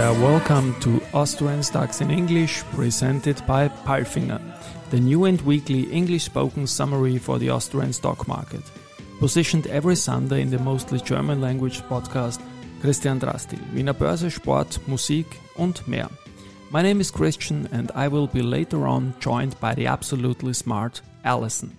welcome to Austrian Stocks in English, presented by Palfinger, the new and weekly English spoken summary for the Austrian stock market. Positioned every Sunday in the mostly German language podcast Christian Drastil, Wiener Börse, Sport, Musik und mehr. My name is Christian and I will be later on joined by the absolutely smart Alison.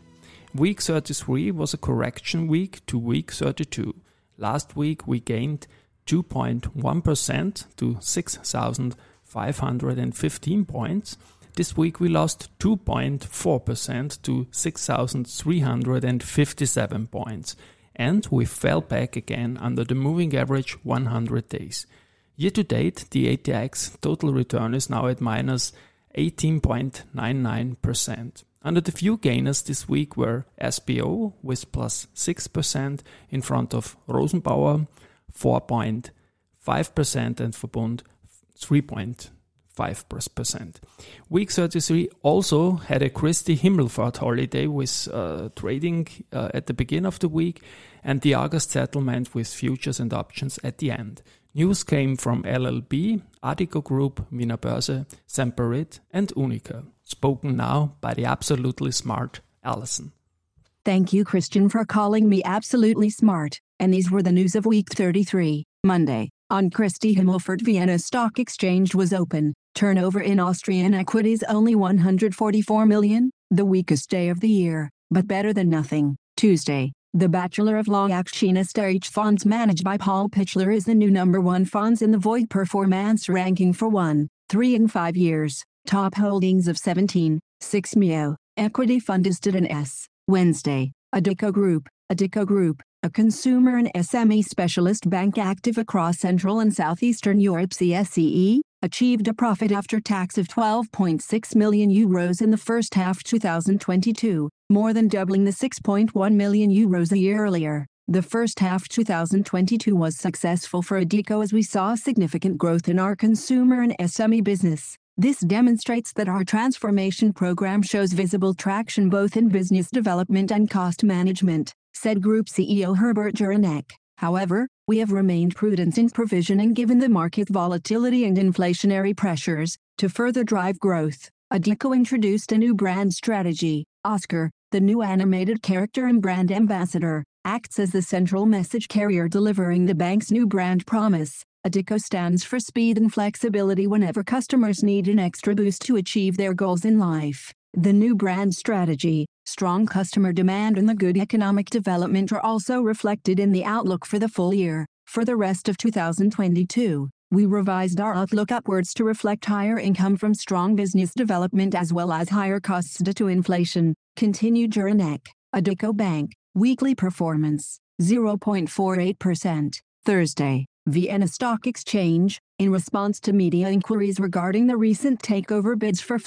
Week 33 was a correction week to week 32. Last week we gained 2.1% to 6,515 points. This week we lost 2.4% to 6,357 points. And we fell back again under the moving average 100 days. Year to date, the ATX total return is now at minus 18.99%. Under the few gainers this week were SBO with plus 6% in front of Rosenbauer 4.5% and Verbund 3.5%. Week 33 also had a Christi Himmelfahrt holiday with uh, trading uh, at the beginning of the week and the August settlement with futures and options at the end. News came from LLB, Addiko Group, Wiener Börse, Semperit, and UNIQA. Spoken now by the absolutely smart Allison. Thank you, Christian, for calling me absolutely smart. And these were the news of week 33, Monday. On Christi Himmelfahrt Vienna Stock Exchange was open. Turnover in Austrian equities only 144 million, the weakest day of the year, but better than nothing. Tuesday, the Bachelor of Law Aktienstärke funds managed by Paul Pichler is the new number one funds in the Void performance ranking for one, three and five years. Top holdings of 17, 6 Mio, equity fund is an S. Wednesday, Addiko Group, Addiko Group, a consumer and SME specialist bank active across Central and Southeastern Europe CSCE, achieved a profit after tax of 12.6 million euros in the first half 2022, more than doubling the 6.1 million euros a year earlier. The first half 2022 was successful for Addiko as we saw significant growth in our consumer and SME business. This demonstrates that our transformation program shows visible traction both in business development and cost management, said Group CEO Herbert Juranek. However, we have remained prudent in provisioning given the market volatility and inflationary pressures. To further drive growth, Addiko introduced a new brand strategy. Oscar, the new animated character and brand ambassador, acts as the central message carrier delivering the bank's new brand promise. Addiko stands for speed and flexibility whenever customers need an extra boost to achieve their goals in life. The new brand strategy, strong customer demand and the good economic development are also reflected in the outlook for the full year. For the rest of 2022, we revised our outlook upwards to reflect higher income from strong business development as well as higher costs due to inflation, continued Juranek. Addiko Bank, weekly performance, 0.48%, Thursday. Vienna Stock Exchange, in response to media inquiries regarding the recent takeover bids for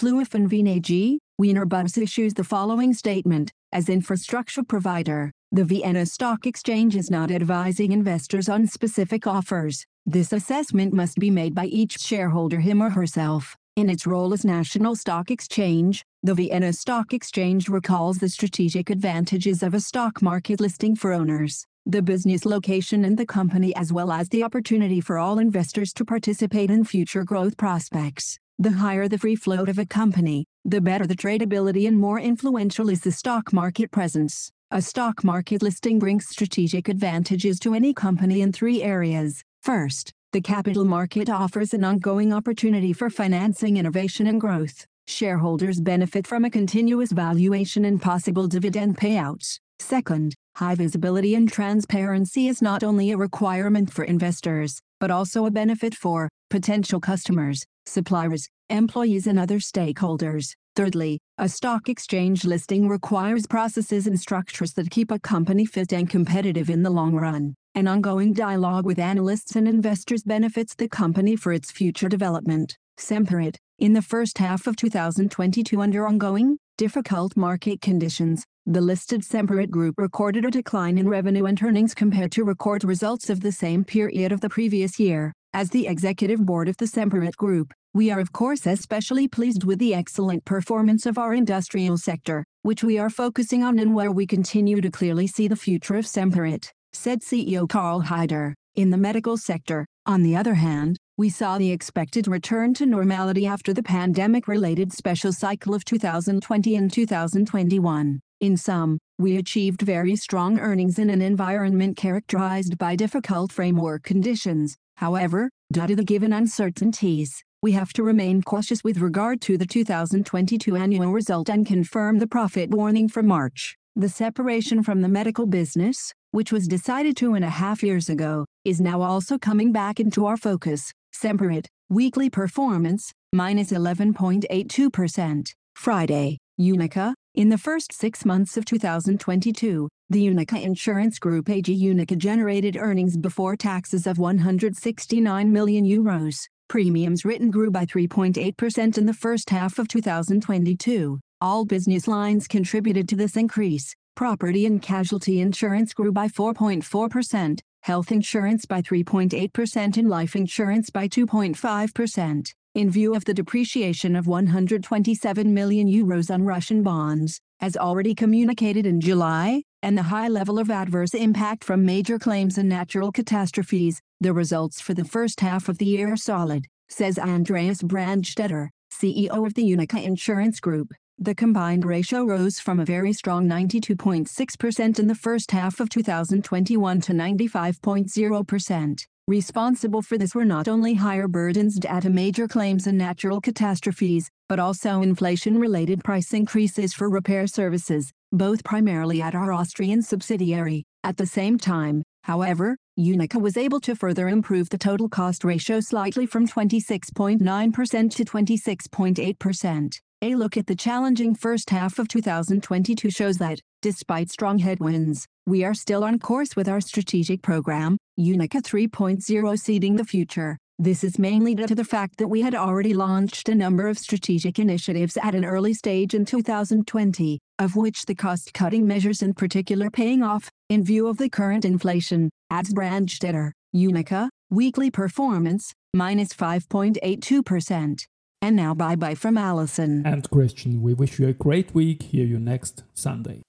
Wien AG, Wiener Börse issues the following statement As infrastructure provider, the Vienna Stock Exchange is not advising investors on specific offers. This assessment must be made by each shareholder him or herself. In its role as national stock exchange, the Vienna Stock Exchange recalls the strategic advantages of a stock market listing for owners the business location and the company as well as the opportunity for all investors to participate in future growth prospects. The higher the free float of a company, the better the tradability and more influential is the stock market presence. A stock market listing brings strategic advantages to any company in three areas. First, the capital market offers an ongoing opportunity for financing innovation and growth. Shareholders benefit from a continuous valuation and possible dividend payouts. Second, high visibility and transparency is not only a requirement for investors, but also a benefit for potential customers, suppliers, employees, and other stakeholders. Thirdly, a stock exchange listing requires processes and structures that keep a company fit and competitive in the long run. An ongoing dialogue with analysts and investors benefits the company for its future development. Semperit, in the first half of 2022 under ongoing, difficult market conditions, the listed Semperit Group recorded a decline in revenue and earnings compared to record results of the same period of the previous year. As the executive board of the Semperit Group, we are of course especially pleased with the excellent performance of our industrial sector, which we are focusing on and where we continue to clearly see the future of Semperit, said CEO Karl Haider. In the medical sector, on the other hand, we saw the expected return to normality after the pandemic related special cycle of 2020 and 2021. In sum, we achieved very strong earnings in an environment characterized by difficult framework conditions. However, due to the given uncertainties, we have to remain cautious with regard to the 2022 annual result and confirm the profit warning for March. The separation from the medical business, which was decided two and a half years ago, is now also coming back into our focus. Semperit, weekly performance, minus 11.82%. Friday, UNIQA, in the first six months of 2022, the UNIQA Insurance Group AG UNIQA generated earnings before taxes of 169 million euros. Premiums written grew by 3.8% in the first half of 2022. All business lines contributed to this increase. Property and casualty insurance grew by 4.4%, health insurance by 3.8% and life insurance by 2.5%. In view of the depreciation of 127 million euros on Russian bonds, as already communicated in July, and the high level of adverse impact from major claims and natural catastrophes, the results for the first half of the year are solid, says Andreas Brandstetter, CEO of the UNIQA Insurance Group. The combined ratio rose from a very strong 92.6% in the first half of 2021 to 95.0%. Responsible for this were not only higher burdens to major claims and natural catastrophes, but also inflation-related price increases for repair services, both primarily at our Austrian subsidiary. At the same time, however, UNIQA was able to further improve the total cost ratio slightly from 26.9% to 26.8%. A look at the challenging first half of 2022 shows that, despite strong headwinds, we are still on course with our strategic program, UNIQA 3.0 Seeding the Future. This is mainly due to the fact that we had already launched a number of strategic initiatives at an early stage in 2020, of which the cost-cutting measures in particular paying off, in view of the current inflation, adds Brandstetter, UNIQA, weekly performance, minus 5.82%. And now bye bye from Allison. And Christian, we wish you a great week. Hear you next Sunday.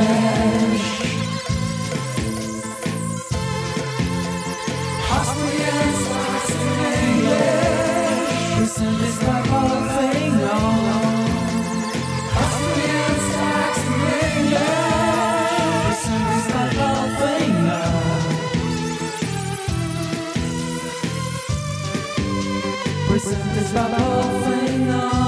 English. Austrian stars English. Presented by